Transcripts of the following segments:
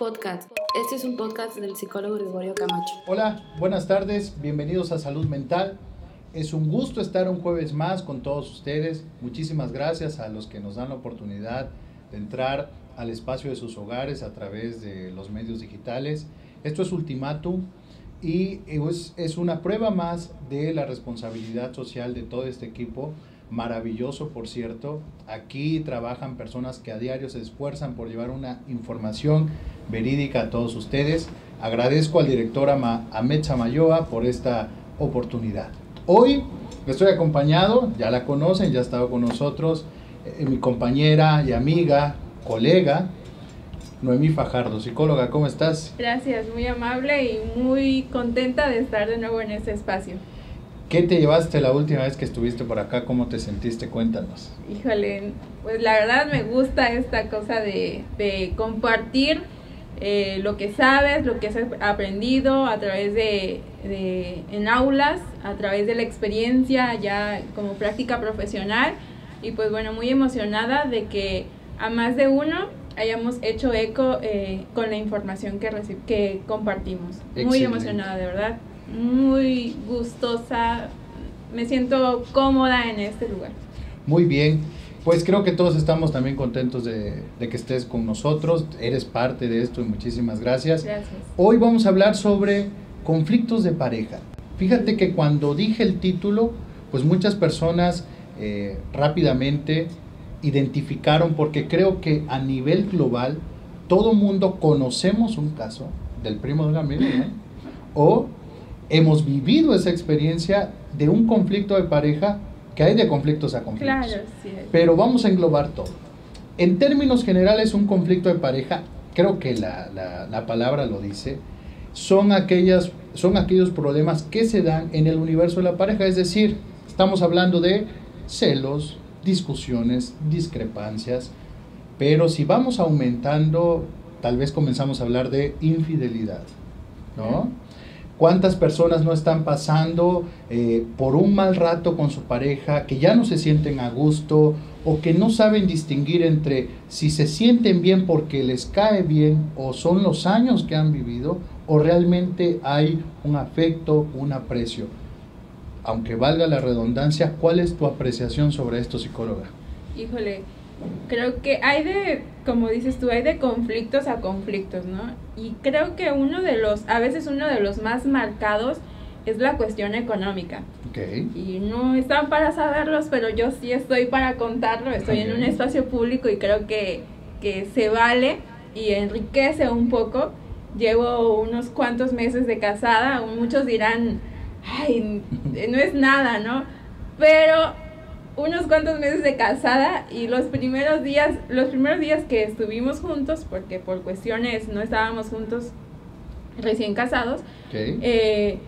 Podcast. Este es un podcast del psicólogo Gregorio Camacho. Hola, buenas tardes, bienvenidos a Salud Mental. Es un gusto estar un jueves más con todos ustedes. Muchísimas gracias a los que nos dan la oportunidad de entrar al espacio de sus hogares a través de los medios digitales. Esto es Ultimatum y es, es una prueba más de la responsabilidad social de todo este equipo maravilloso, por cierto. Aquí trabajan personas que a diario se esfuerzan por llevar una información verídica a todos ustedes. Agradezco al director Ahmed Samayoa por esta oportunidad. Hoy estoy acompañado, ya la conocen, ya ha estado con nosotros, eh, mi compañera y amiga, colega, Noemí Fajardo, psicóloga, ¿cómo estás? Gracias, muy amable y muy contenta de estar de nuevo en este espacio. ¿Qué te llevaste la última vez que estuviste por acá? ¿Cómo te sentiste? Cuéntanos. Híjole, pues la verdad me gusta esta cosa de, de compartir eh, lo que sabes, lo que has aprendido a través de, de, en aulas, a través de la experiencia ya como práctica profesional. Y pues bueno, muy emocionada de que a más de uno hayamos hecho eco eh, con la información que, que compartimos. Muy emocionada, de verdad muy gustosa, me siento cómoda en este lugar. Muy bien, pues creo que todos estamos también contentos de, que estés con nosotros, eres parte de esto y muchísimas gracias. Gracias. Hoy vamos a hablar sobre conflictos de pareja. Fíjate que cuando dije el título, pues muchas personas eh, rápidamente identificaron, porque creo que a nivel global todo mundo conocemos un caso del primo de una amiga, ¿eh? o hemos vivido esa experiencia de un conflicto de pareja, que hay de conflictos a conflictos. Claro, sí. Pero vamos a englobar todo. En términos generales, un conflicto de pareja, creo que la, la, la palabra lo dice, son, aquellas, son aquellos problemas que se dan en el universo de la pareja. Es decir, estamos hablando de celos, discusiones, discrepancias, pero si vamos aumentando, tal vez comenzamos a hablar de infidelidad, ¿no? ¿Cuántas personas no están pasando eh, por un mal rato con su pareja, que ya no se sienten a gusto o que no saben distinguir entre si se sienten bien porque les cae bien o son los años que han vivido o realmente hay un afecto, un aprecio? Aunque valga la redundancia, ¿cuál es tu apreciación sobre esto, psicóloga? Híjole, creo que hay de, como dices tú, hay de conflictos a conflictos, ¿no? Y creo que uno de los, a veces uno de los más marcados es la cuestión económica. Okay. Y no están para saberlos, pero yo sí estoy para contarlo, estoy en un espacio público y creo que, que se vale y enriquece un poco. Llevo unos cuantos meses de casada, muchos dirán, ay, no es nada, ¿no? Pero unos cuantos meses de casada y los primeros días, los primeros días que estuvimos juntos, porque por cuestiones no estábamos juntos recién casados, eh,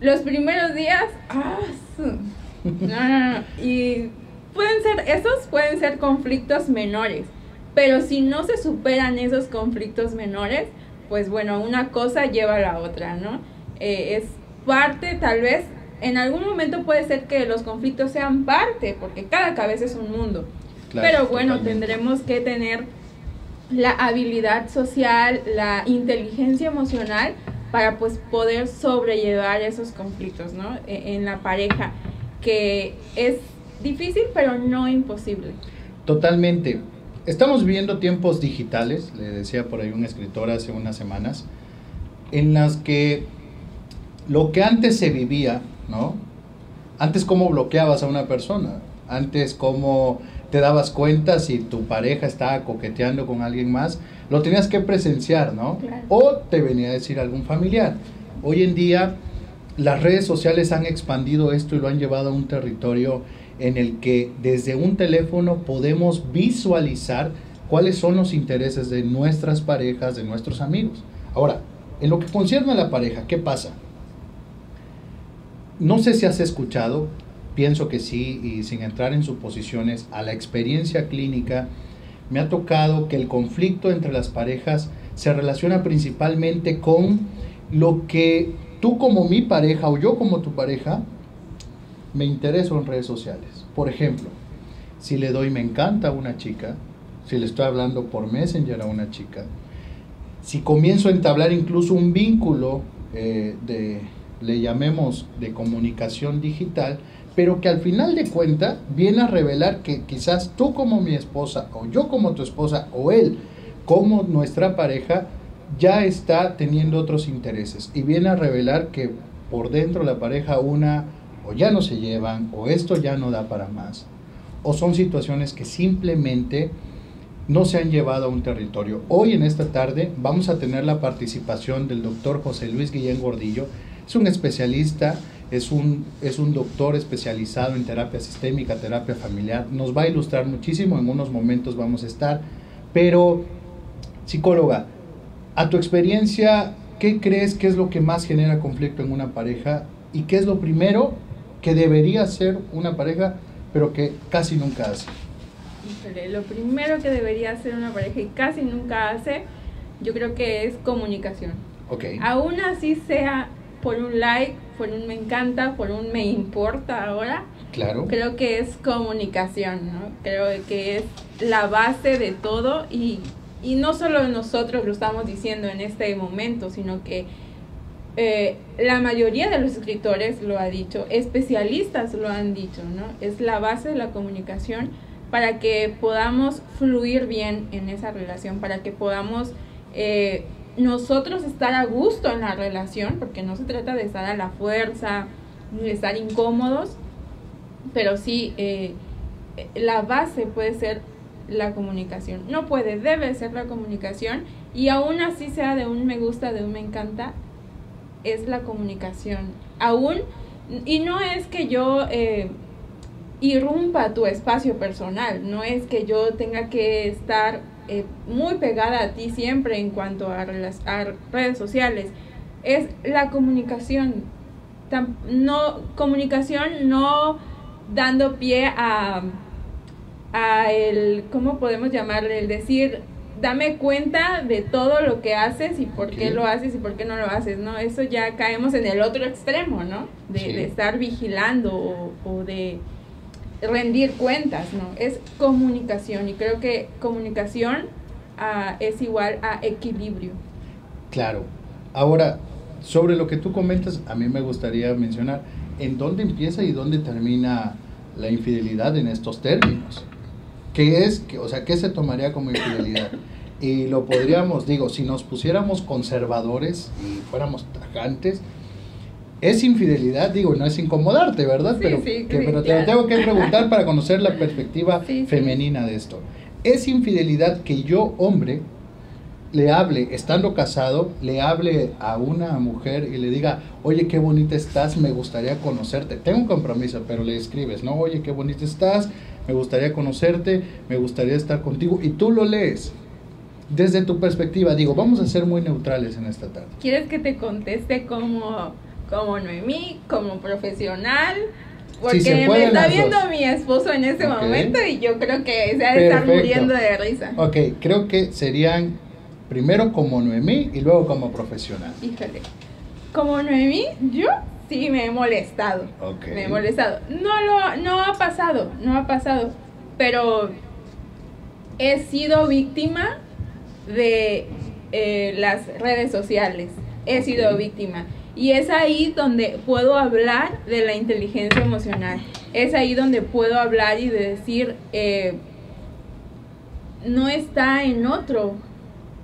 los primeros días, ah, no, no, no, y pueden ser, esos pueden ser conflictos menores, pero si no se superan esos conflictos menores, pues bueno, una cosa lleva a la otra, ¿no? Eh, es parte tal vez en algún momento puede ser que los conflictos sean parte, porque cada cabeza es un mundo. Pero bueno, tendremos que tener la habilidad social, la inteligencia emocional para pues poder sobrellevar esos conflictos, ¿no? E, en la pareja, que es difícil pero no imposible. Totalmente. Estamos viviendo tiempos digitales, le decía por ahí un escritor hace unas semanas, en las que lo que antes se vivía ¿no? Antes cómo bloqueabas a una persona, antes cómo te dabas cuenta si tu pareja estaba coqueteando con alguien más, lo tenías que presenciar, ¿no? O te venía a decir algún familiar. Hoy en día las redes sociales han expandido esto y lo han llevado a un territorio en el que desde un teléfono podemos visualizar cuáles son los intereses de nuestras parejas, de nuestros amigos. Ahora, en lo que concierne a la pareja, ¿qué pasa? No sé si has escuchado, pienso que sí, y sin entrar en suposiciones, a la experiencia clínica, me ha tocado que el conflicto entre las parejas se relaciona principalmente con lo que tú como mi pareja o yo como tu pareja me intereso en redes sociales. Por ejemplo, si le doy me encanta a una chica, si le estoy hablando por Messenger a una chica, si comienzo a entablar incluso un vínculo eh, de, le llamemos, de comunicación digital, pero que al final de cuenta viene a revelar que quizás tú como mi esposa, o yo como tu esposa, o él como nuestra pareja, ya está teniendo otros intereses. Y viene a revelar que por dentro la pareja una o ya no se llevan, o esto ya no da para más, o son situaciones que simplemente no se han llevado a un territorio. Hoy en esta tarde vamos a tener la participación del doctor José Luis Guillén Gordillo. Es un especialista, es un, es un doctor especializado en terapia sistémica, terapia familiar. Nos va a ilustrar muchísimo, en unos momentos vamos a estar. Pero, psicóloga, a tu experiencia, ¿qué crees que es lo que más genera conflicto en una pareja? ¿Y qué es lo primero que debería ser una pareja, pero que casi nunca hace? Híjole, lo primero que debería hacer una pareja y casi nunca hace, yo creo que es comunicación. Ok. Aún así sea por un like, por un me encanta, por un me importa ahora. Claro. Creo que es comunicación, ¿no? Creo que es la base de todo y, y no solo nosotros lo estamos diciendo en este momento, sino que eh, la mayoría de los escritores lo ha dicho, especialistas lo han dicho, ¿no? Es la base de la comunicación para que podamos fluir bien en esa relación, para que podamos eh, nosotros estar a gusto en la relación, porque no se trata de estar a la fuerza, ni de estar incómodos, pero sí eh, la base puede ser la comunicación. No puede, debe ser la comunicación y aún así sea de un me gusta, de un me encanta, es la comunicación. Aún, y no es que yo... Eh, irrumpa tu espacio personal. No es que yo tenga que estar eh, muy pegada a ti siempre en cuanto a, redes sociales. Es la comunicación. no, comunicación no dando pie a, a el, ¿cómo podemos llamarle? El decir, dame cuenta de todo lo que haces y por qué lo haces y por qué no lo haces, ¿no? Eso ya caemos en el otro extremo, ¿no? De, estar vigilando o de rendir cuentas, ¿no? Es comunicación y creo que comunicación ah, es igual a equilibrio. Claro. Ahora, sobre lo que tú comentas, a mí me gustaría mencionar en dónde empieza y dónde termina la infidelidad en estos términos. ¿Qué es? O sea, ¿qué se tomaría como infidelidad? Y lo podríamos, digo, si nos pusiéramos conservadores y fuéramos tajantes, es infidelidad, digo, no es incomodarte, ¿verdad? pero, pero te lo tengo que preguntar para conocer la perspectiva femenina de esto. Es infidelidad que yo, hombre, le hable, estando casado, le hable a una mujer y le diga, oye, qué bonita estás, me gustaría conocerte. Tengo un compromiso, pero le escribes, ¿no? Oye, qué bonita estás, me gustaría conocerte, me gustaría estar contigo. Y tú lo lees. Desde tu perspectiva, digo, vamos a ser muy neutrales en esta tarde. ¿Quieres que te conteste como como Noemí, como profesional. Porque me está viendo mi esposo en ese momento y yo creo que se ha de estar muriendo de risa. Ok, creo que serían primero como Noemí y luego como profesional. Híjole. Como Noemí, yo sí me he molestado. Me he molestado. No lo, no ha pasado, no ha pasado. Pero he sido víctima de eh, las redes sociales. He sido víctima. Y es ahí donde puedo hablar de la inteligencia emocional. Es ahí donde puedo hablar y de decir, eh, no está en otro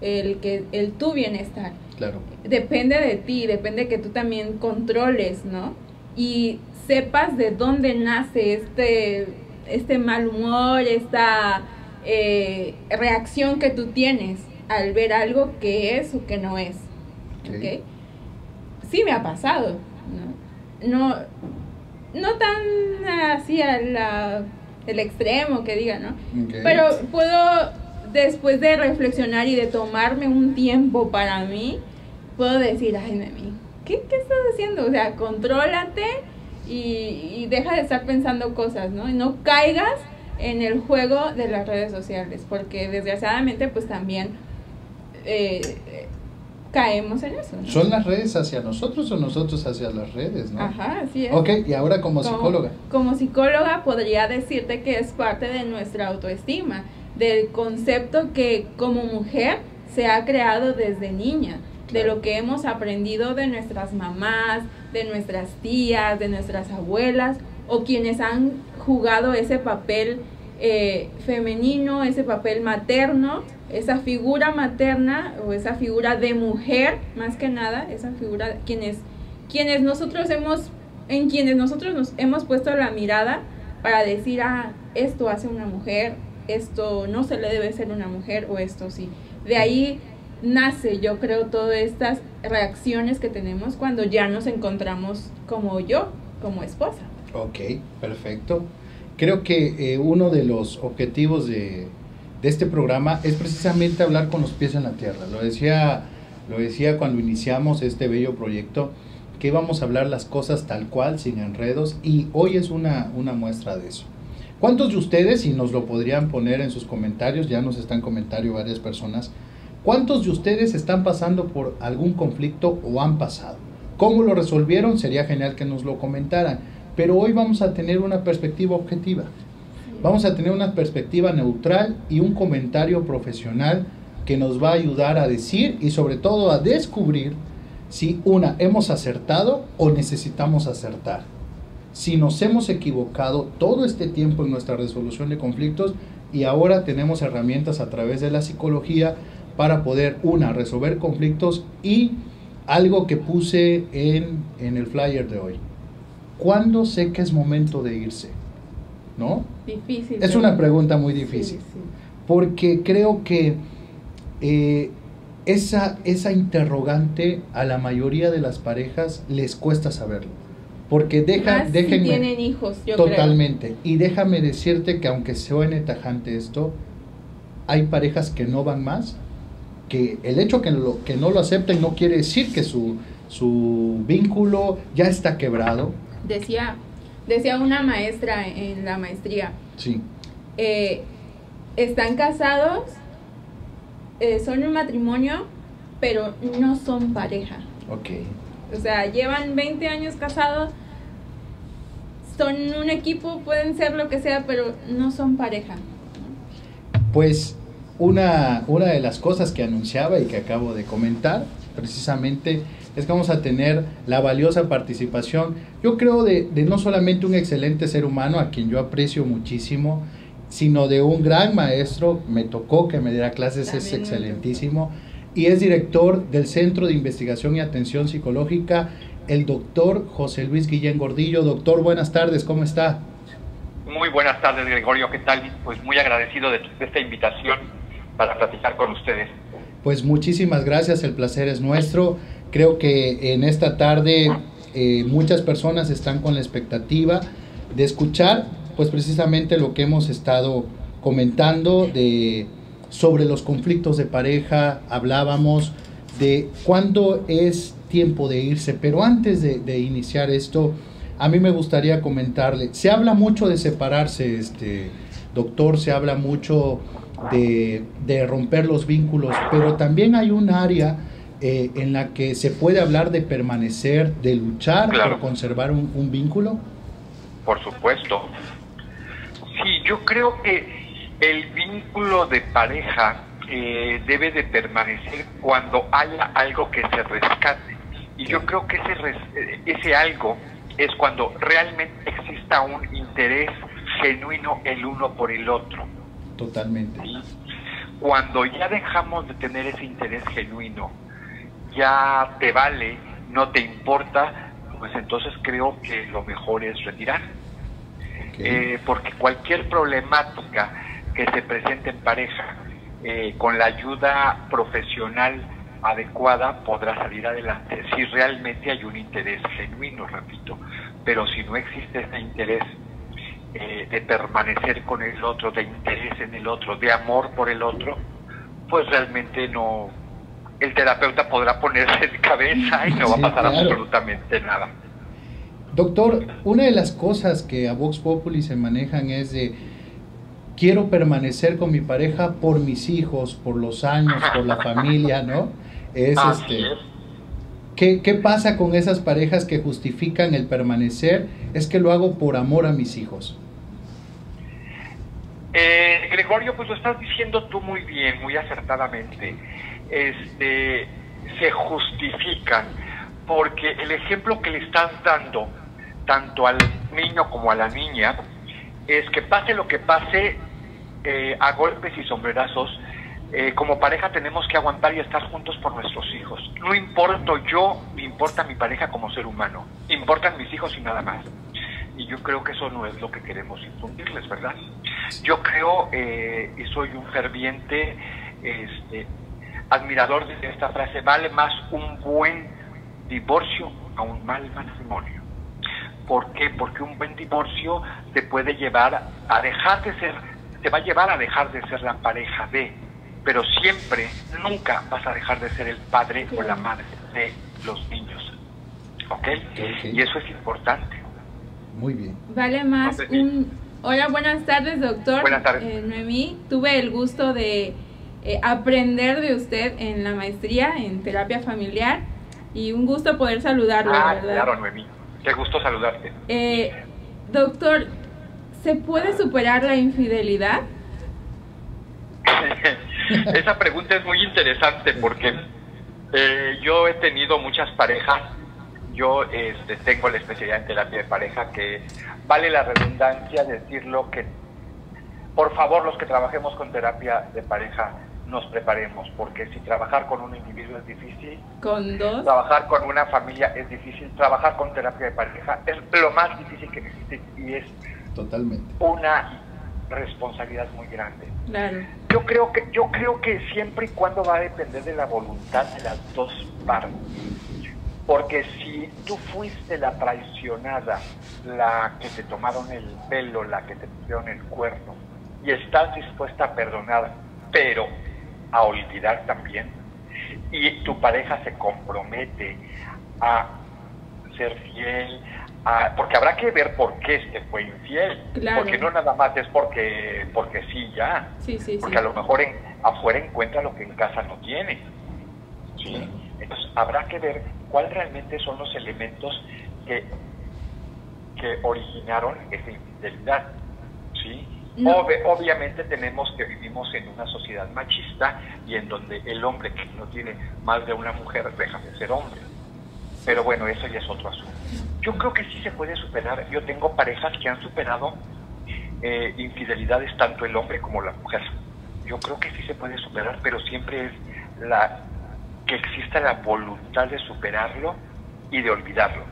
el, que, el tu bienestar. Claro. Depende de ti, depende que tú también controles, ¿no? Y sepas de dónde nace este, este mal humor, esta eh, reacción que tú tienes al ver algo que es o que no es. ¿okay? Sí me ha pasado, ¿no? No, no tan así al el extremo que diga, ¿no? Pero puedo, después de reflexionar y de tomarme un tiempo para mí, puedo decir, ay, Nemi, ¿qué, ¿qué estás haciendo? O sea, contrólate y, y deja de estar pensando cosas, ¿no? Y no caigas en el juego de las redes sociales, porque desgraciadamente pues también eh, caemos en eso. ¿Son las redes hacia nosotros o nosotros hacia las redes? ¿no? Ajá, así es. Ok, y ahora como, psicóloga. Como psicóloga podría decirte que es parte de nuestra autoestima, del concepto que como mujer se ha creado desde niña, de lo que hemos aprendido de nuestras mamás, de nuestras tías, de nuestras abuelas, o quienes han jugado ese papel eh, femenino, ese papel materno, esa figura materna o esa figura de mujer, más que nada, esa figura quienes, quienes nosotros hemos, en quienes nosotros nos hemos puesto la mirada para decir, ah, esto hace una mujer, esto no se le debe ser una mujer o esto sí. De ahí nace, yo creo, todas estas reacciones que tenemos cuando ya nos encontramos como yo, como esposa. Ok, perfecto. Creo que eh, uno de los objetivos de, de, este programa es precisamente hablar con los pies en la tierra. Lo decía, lo decía cuando iniciamos este bello proyecto, que íbamos a hablar las cosas tal cual, sin enredos, y hoy es una, una muestra de eso. ¿Cuántos de ustedes, y nos lo podrían poner en sus comentarios, ya nos están comentando varias personas, ¿Cuántos de ustedes están pasando por algún conflicto o han pasado? ¿Cómo lo resolvieron? Sería genial que nos lo comentaran. Pero hoy vamos a tener una perspectiva objetiva. Vamos a tener una perspectiva neutral y un comentario profesional que nos va a ayudar a decir y sobre todo a descubrir si una hemos acertado o necesitamos acertar. Si nos hemos equivocado todo este tiempo en nuestra resolución de conflictos y ahora tenemos herramientas a través de la psicología para poder, una, resolver conflictos y algo que puse en, el flyer de hoy. ¿Cuándo sé que es momento de irse? ¿No? Difícil. Es una pregunta muy difícil. Porque creo que eh, esa, esa interrogante a la mayoría de las parejas les cuesta saberlo. Porque deja, déjenme, tienen hijos, yo Totalmente. Y déjame decirte que aunque suene tajante esto, hay parejas que no van más que el hecho que, lo, que no lo acepten no quiere decir que su, su vínculo ya está quebrado. Decía, decía una maestra en la maestría. Sí. Eh, están casados, eh, son un matrimonio, pero no son pareja. Ok. O sea, llevan 20 años casados, son un equipo, pueden ser lo que sea, pero no son pareja. Pues una, una de las cosas que anunciaba y que acabo de comentar, precisamente, es que vamos a tener la valiosa participación, yo creo, de, no solamente un excelente ser humano, a quien yo aprecio muchísimo, sino de un gran maestro, me tocó que me diera clases, es excelentísimo, y es director del Centro de Investigación y Atención Psicológica, el doctor José Luis Guillén Gordillo. Doctor, buenas tardes, ¿cómo está? Muy buenas tardes, Gregorio, ¿qué tal? Pues muy agradecido de esta invitación para platicar con ustedes. Pues muchísimas gracias, el placer es nuestro. Creo que en esta tarde eh, muchas personas están con la expectativa de escuchar, pues precisamente lo que hemos estado comentando de sobre los conflictos de pareja, hablábamos de cuándo es tiempo de irse, pero antes de, iniciar esto, a mí me gustaría comentarle, se habla mucho de separarse, este doctor, se habla mucho de, romper los vínculos, pero también hay un área eh, en la que se puede hablar de permanecer, de luchar por conservar un, vínculo. Por supuesto. Sí, yo creo que el vínculo de pareja eh, debe de permanecer cuando haya algo que se rescate. Y yo creo que ese, ese algo es cuando realmente exista un interés genuino el uno por el otro. Totalmente. Cuando ya dejamos de tener ese interés genuino, ya te vale, no te importa, pues entonces creo que lo mejor es retirar. Eh, porque cualquier problemática que se presente en pareja, eh, con la ayuda profesional adecuada, podrá salir adelante si realmente hay un interés genuino, repito. Pero si no existe ese interés eh, de permanecer con el otro, de interés en el otro, de amor por el otro, pues realmente no, el terapeuta podrá ponerse de cabeza y no va a pasar absolutamente nada. Doctor, una de las cosas que a Vox Populi se manejan es de quiero permanecer con mi pareja por mis hijos, por los años, por la familia, ¿no? Es este ¿qué, ¿Qué pasa con esas parejas que justifican el permanecer? Es que lo hago por amor a mis hijos. Eh, Gregorio, pues lo estás diciendo tú muy bien, muy acertadamente. Este, se justifican porque el ejemplo que le estás dando tanto al niño como a la niña es que pase lo que pase eh, a golpes y sombrerazos, eh, como pareja tenemos que aguantar y estar juntos por nuestros hijos. No importo yo, me importa mi pareja como ser humano, importan mis hijos y nada más. Y yo creo que eso no es lo que queremos infundirles, ¿verdad? Yo creo eh, y soy un ferviente este, admirador de esta frase, vale más un buen divorcio a un mal matrimonio. ¿Por qué? Porque un buen divorcio te puede llevar a dejar de ser, te va a llevar a dejar de ser la pareja de, pero siempre, nunca vas a dejar de ser el padre o la madre de los niños. ¿Ok? Y eso es importante. Muy bien. Vale más un... Hola, buenas tardes, doctor. Buenas tardes. Eh, Noemí, tuve el gusto de eh, aprender de usted en la maestría en terapia familiar y un gusto poder saludarlo, Ah, ¿verdad? claro, Noemí. Qué gusto saludarte. Eh, doctor, ¿se puede superar la infidelidad? Esa pregunta es muy interesante porque eh, yo he tenido muchas parejas. Yo este, tengo la especialidad en terapia de pareja que vale la redundancia decirlo que por favor los que trabajemos con terapia de pareja nos preparemos porque si trabajar con un individuo es difícil, Con dos. trabajar con una familia es difícil, trabajar con terapia de pareja es lo más difícil que existe y es Totalmente. una responsabilidad muy grande. Claro. Yo creo que yo creo que siempre y cuando va a depender de la voluntad de las dos partes. Porque si tú fuiste la traicionada, la que te tomaron el pelo, la que te pusieron el cuerno, y estás dispuesta a perdonar, pero a olvidar también, y tu pareja se compromete a ser fiel, a- porque habrá que ver por qué este fue infiel, Claro. porque no nada más es porque, porque sí ya, Sí, sí, sí. porque a lo mejor en, afuera encuentra lo que en casa no tiene. ¿sí? Entonces habrá que ver cuáles realmente son los elementos que, que originaron esa infidelidad. ¿sí? No. Ob- obviamente tenemos que vivimos en una sociedad machista y en donde el hombre que no tiene más de una mujer deja de ser hombre. Pero bueno, eso ya es otro asunto. Yo creo que sí se puede superar. Yo tengo parejas que han superado eh, infidelidades tanto el hombre como la mujer. Yo creo que sí se puede superar, pero siempre es la que exista la voluntad de superarlo y de olvidarlo.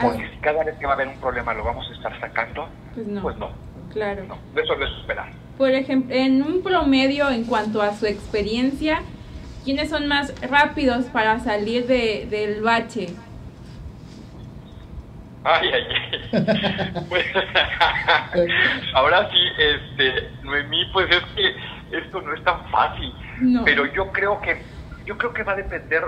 Porque si cada vez que va a haber un problema lo vamos a estar sacando, Pues no. pues no, Claro. no, eso no es superar. Por ejemplo, en un promedio en cuanto a su experiencia, ¿quiénes son más rápidos para salir de, del bache? Ay, ay, ay. Pues, ahora sí, este, Noemí, pues es que esto no es tan fácil. No. Pero yo creo que, yo creo que va a depender,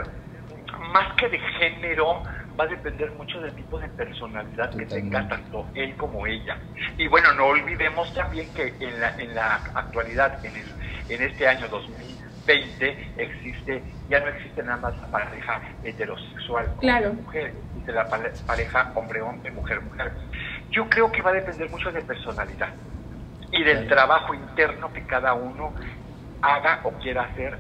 más que de género, va a depender mucho del tipo de personalidad que tenga tanto él como ella. Y bueno, no olvidemos también que en la, en la actualidad, en, el, en este año 2020, existe, ya no existe nada más la pareja heterosexual con Claro. mujer, existe la pare- pareja hombre-hombre, mujer-mujer. Yo creo que va a depender mucho de personalidad y del Claro. trabajo interno que cada uno haga o quiera hacer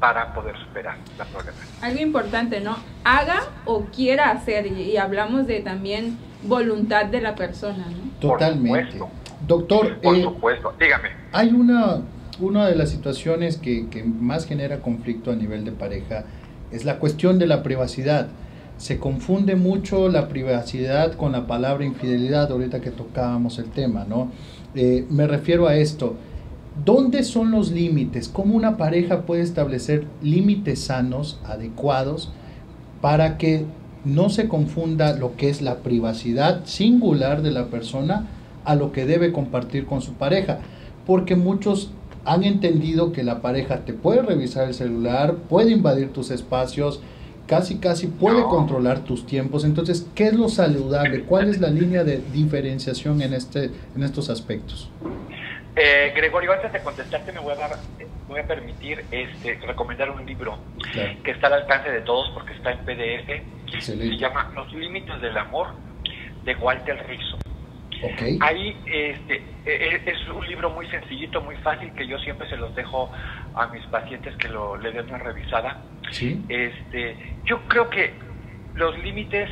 para poder superar la problemática. Algo importante, ¿no? Haga o quiera hacer, y, hablamos de también voluntad de la persona, ¿no? Totalmente. supuesto. Doctor, Por eh, supuesto, dígame. hay una, una de las situaciones que, que más genera conflicto a nivel de pareja es la cuestión de la privacidad. Se confunde mucho la privacidad con la palabra infidelidad, ahorita que tocábamos el tema, ¿no? Eh, me refiero a esto. ¿Dónde son los límites? ¿Cómo una pareja puede establecer límites sanos, adecuados, para que no se confunda lo que es la privacidad singular de la persona a lo que debe compartir con su pareja? Porque muchos han entendido que la pareja te puede revisar el celular, puede invadir tus espacios, casi casi puede No. controlar tus tiempos. Entonces, ¿qué es lo saludable? ¿Cuál es la línea de diferenciación en, este, en estos aspectos? Eh, Gregorio, antes de contestarte me voy a, dar, voy a permitir este, recomendar un libro Claro, que está al alcance de todos porque está en PDF. Se llama Los Límites del Amor de Walter Rizzo. Okay. Ahí este, e, e, es un libro muy sencillito, muy fácil, que yo siempre se los dejo a mis pacientes que lo le den una revisada. Sí. Este, yo creo que los límites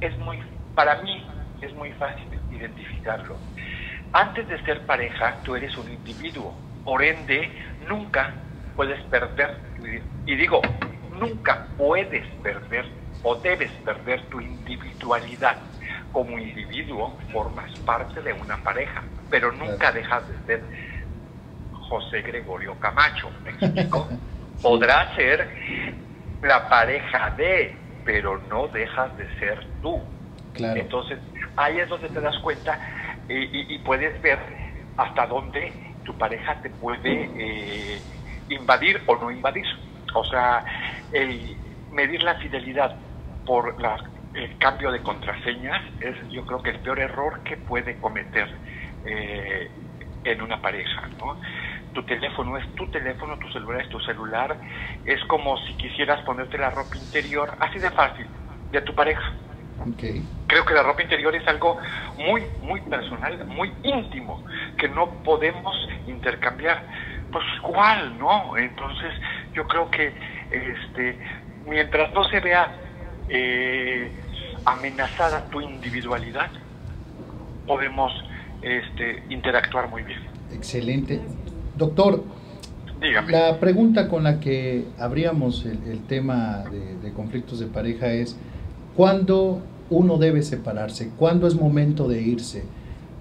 es muy, para mí es muy fácil identificarlo. Antes de ser pareja, tú eres un individuo, por ende, nunca puedes perder, y digo, nunca puedes perder o debes perder tu individualidad. Como individuo formas parte de una pareja, pero nunca dejas de ser José Gregorio Camacho, ¿me explico? Podrá ser la pareja de, pero no dejas de ser tú. Claro. Entonces, ahí es donde te das cuenta y, y, puedes ver hasta dónde tu pareja te puede eh, invadir o no invadir. O sea, el medir la fidelidad por la, el cambio de contraseñas es yo creo que el peor error que puede cometer eh, en una pareja. ¿no? Tu teléfono es tu teléfono, tu celular es tu celular. Es como si quisieras ponerte la ropa interior, así de fácil, de tu pareja. Okay. Creo que la ropa interior es algo muy, muy personal, muy íntimo, que no podemos intercambiar. Pues igual, ¿no? Entonces, yo creo que este, mientras no se vea eh, amenazada tu individualidad, podemos este, interactuar muy bien. Excelente. Doctor, Dígame. la pregunta con la que abríamos el, el tema de, de conflictos de pareja es, ¿cuándo uno debe separarse? ¿Cuándo es momento de irse?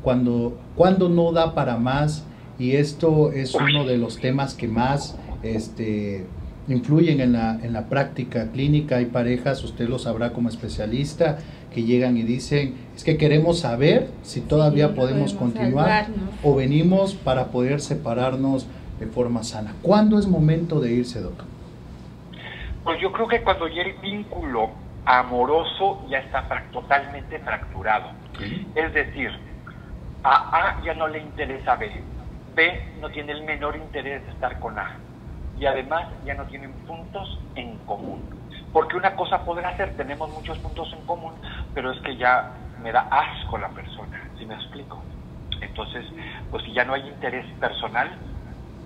¿Cuándo, cuando no da para más? Y esto es uno de los temas que más este, influyen en la, en la práctica clínica. Hay parejas, usted lo sabrá como especialista, que llegan y dicen, es que queremos saber si todavía Sí, podemos, podemos continuar salvarnos. o venimos para poder separarnos de forma sana. ¿Cuándo es momento de irse, doctor? Pues yo creo que cuando ya el vínculo amoroso ya está totalmente fracturado. Es decir, a A ya no le interesa B, B no tiene el menor interés de estar con A y además ya no tienen puntos en común. Porque una cosa podrá ser, tenemos muchos puntos en común, pero es que ya me da asco la persona, ¿sí me explico? Entonces, pues si ya no hay interés personal,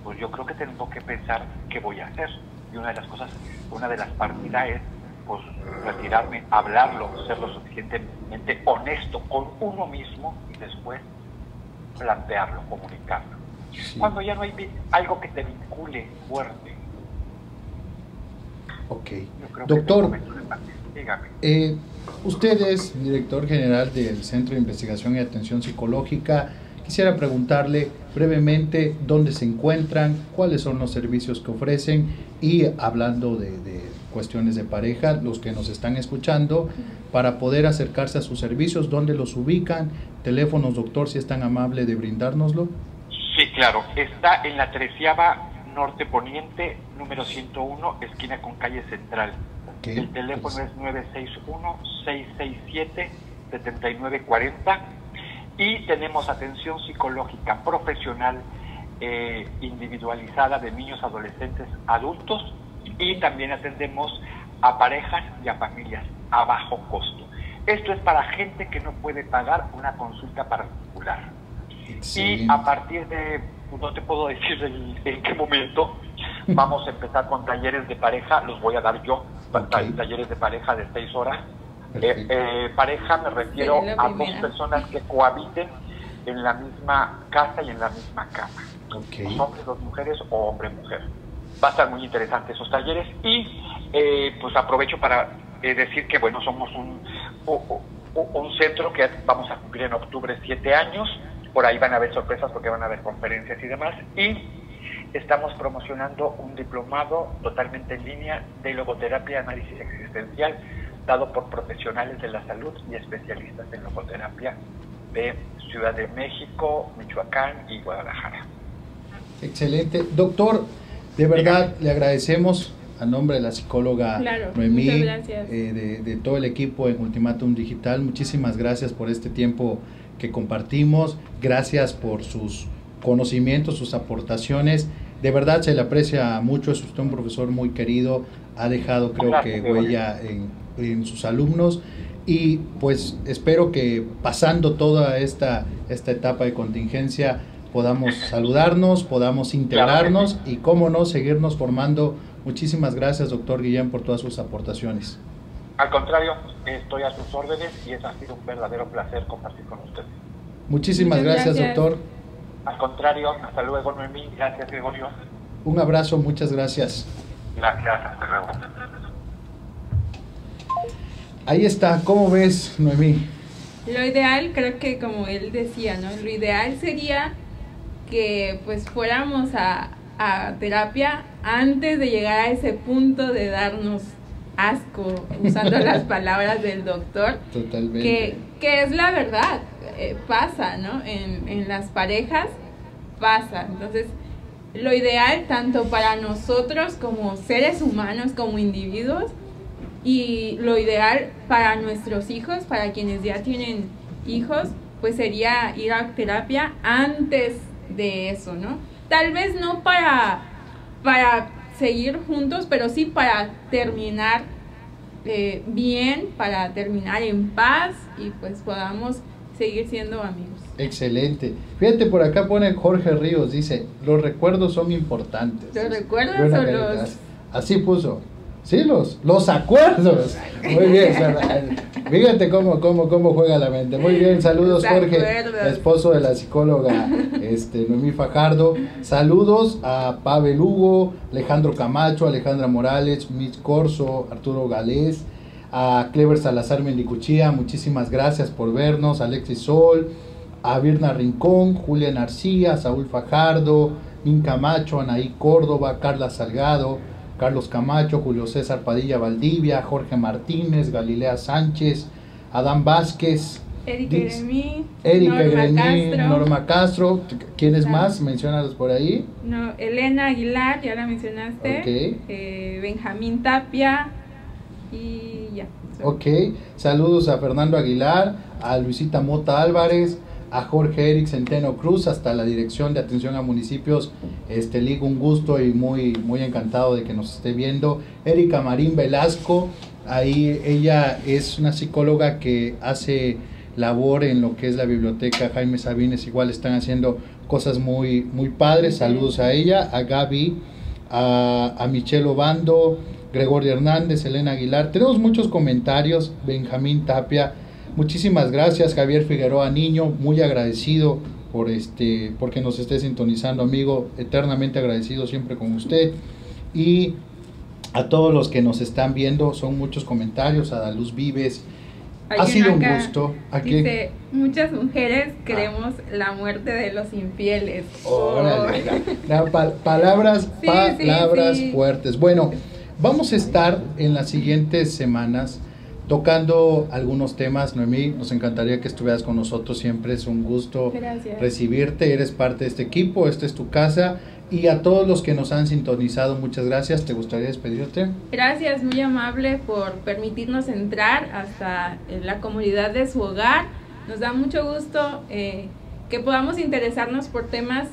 pues yo creo que tengo que pensar qué voy a hacer. Y una de las cosas, una de las partidas es pues retirarme, hablarlo, ser lo suficientemente honesto con uno mismo y después plantearlo, comunicarlo. Sí. Cuando ya no hay algo que te vincule fuerte, Ok. Doctor. Eh, usted es director general del Centro de Investigación y Atención Psicológica. Quisiera preguntarle brevemente dónde se encuentran, cuáles son los servicios que ofrecen y hablando de, de cuestiones de pareja, los que nos están escuchando, para poder acercarse a sus servicios, dónde los ubican, teléfonos, doctor, si es tan amable de brindárnoslo. Sí, claro. Está en la treceava norte poniente, número 101, esquina con calle central. El teléfono pues, es 961-667-7940 y tenemos atención psicológica profesional eh, individualizada de niños, adolescentes, adultos y también atendemos a parejas y a familias a bajo costo. Esto es para gente que no puede pagar una consulta particular. Y a partir de, no te puedo decir en, en qué momento, vamos a empezar con talleres de pareja, los voy a dar yo, talleres de pareja de seis horas. Eh, eh, pareja me refiero a dos personas que cohabiten en la misma casa y en la misma cama. Ok. Hombres, dos mujeres o hombre-mujer. Va a estar muy interesante esos talleres y eh, pues aprovecho para eh, decir que bueno, somos un, un centro que vamos a cumplir en octubre siete años, por ahí van a haber sorpresas porque van a haber conferencias y demás y estamos promocionando un diplomado totalmente en línea de logoterapia análisis existencial dado por profesionales de la salud y especialistas en logoterapia de Ciudad de México, Michoacán y Guadalajara. Excelente. Doctor, de verdad le agradecemos a nombre de la psicóloga Claro, Noemí, eh, de, de todo el equipo en Ultimátum Digital. Muchísimas gracias por este tiempo que compartimos. Gracias por sus conocimientos, sus aportaciones. De verdad se le aprecia mucho. Es usted un profesor muy querido. Ha dejado, creo Gracias, que, huella en, en sus alumnos. Y pues espero que pasando toda esta, esta etapa de contingencia podamos saludarnos, podamos integrarnos y cómo no seguirnos formando. Muchísimas gracias, doctor Guillén, por todas sus aportaciones. Al contrario, estoy a sus órdenes y es ha sido un verdadero placer compartir con ustedes. Muchísimas gracias, gracias, doctor. Al contrario, hasta luego, Noemí. Gracias, Gregorio. Un abrazo, muchas gracias. Gracias, hasta luego. Ahí está, ¿cómo ves, Noemí? Lo ideal, creo que como él decía, ¿no? Lo ideal sería que pues fuéramos a, a terapia antes de llegar a ese punto de darnos asco, usando las palabras del doctor, Totalmente. que, que es la verdad, eh, pasa, ¿no? En, en las parejas pasa. Entonces, lo ideal tanto para nosotros como seres humanos, como individuos, y lo ideal para nuestros hijos, para quienes ya tienen hijos, pues sería ir a terapia antes de eso, ¿no? Tal vez no para, para seguir juntos, pero sí para terminar eh, bien, para terminar en paz y pues podamos seguir siendo amigos. Excelente. Fíjate, por acá pone Jorge Ríos, dice, los recuerdos son importantes. ¿Los recuerdos carita. los- Así puso. Sí, los, los acuerdos. Muy bien. Fíjate cómo, cómo, cómo juega la mente. Muy bien, saludos Jorge, esposo de la psicóloga este, Noemí Fajardo. Saludos a Pavel Hugo, Alejandro Camacho, Alejandra Morales, Mitch Corso, Arturo Galés, a Clever Salazar Mendicuchía, muchísimas gracias por vernos, Alexis Sol, a Virna Rincón, Julia Narcía, Saúl Fajardo, Min Camacho, Anaí Córdoba, Carla Salgado, Carlos Camacho, Julio César Padilla Valdivia, Jorge Martínez, Galilea Sánchez, Adán Vázquez, Erika Gremí, Norma Castro, Norma Castro, ¿quiénes Ah. más? Menciónalos por ahí. no, Elena Aguilar, ya la mencionaste, eh, Benjamín Tapia y ya. Ok, saludos a Fernando Aguilar, a Luisita Mota Álvarez, a Jorge Eric Centeno Cruz, hasta la Dirección de Atención a Municipios. Este, Ligo, un gusto y muy, muy encantado de que nos esté viendo. Erika Marín Velasco, ahí ella es una psicóloga que hace labor en lo que es la biblioteca Jaime Sabines, igual están haciendo cosas muy, muy padres. Saludos a ella, a Gaby, a, a Michelle Obando, Gregorio Hernández, Elena Aguilar. Tenemos muchos comentarios, Benjamín Tapia. Muchísimas gracias, Javier Figueroa Niño, muy agradecido por este, porque nos esté sintonizando, amigo, eternamente agradecido siempre con usted. Y a todos los que nos están viendo, son muchos comentarios, a Daluz Vives. Ha sido un gusto. Aquí. Dice, muchas mujeres queremos la muerte de los infieles. Órale, Oh. la- la pa- palabras, Sí, palabras sí, sí. fuertes. Bueno, vamos a estar en las siguientes semanas tocando algunos temas. Noemí, nos encantaría que estuvieras con nosotros. Siempre es un gusto Gracias. recibirte. Eres parte de este equipo, esta es tu casa. Y a todos los que nos han sintonizado, muchas gracias. ¿Te gustaría despedirte? Gracias, muy amable por permitirnos entrar hasta eh, la comunidad de su hogar. Nos da mucho gusto eh, que podamos interesarnos por temas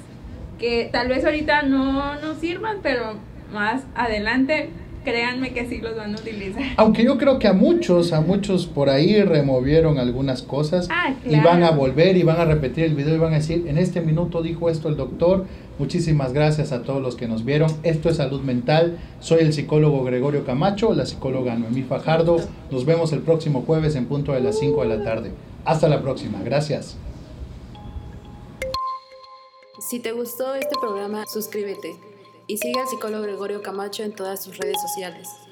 que tal vez ahorita no nos sirvan, pero más adelante créanme que sí los van a utilizar. Aunque yo creo que a muchos, a muchos por ahí removieron algunas cosas Ah, y van a claro. volver y van a repetir el video y van a decir, en este minuto dijo esto el doctor. Muchísimas gracias a todos los que nos vieron. Esto es Salud Mental. Soy el psicólogo Gregorio Camacho, la psicóloga Noemí Fajardo. Nos vemos el próximo jueves en punto de las 5 de la tarde. Hasta la próxima. Gracias. Si te gustó este programa, suscríbete y sigue al psicólogo Gregorio Camacho en todas sus redes sociales.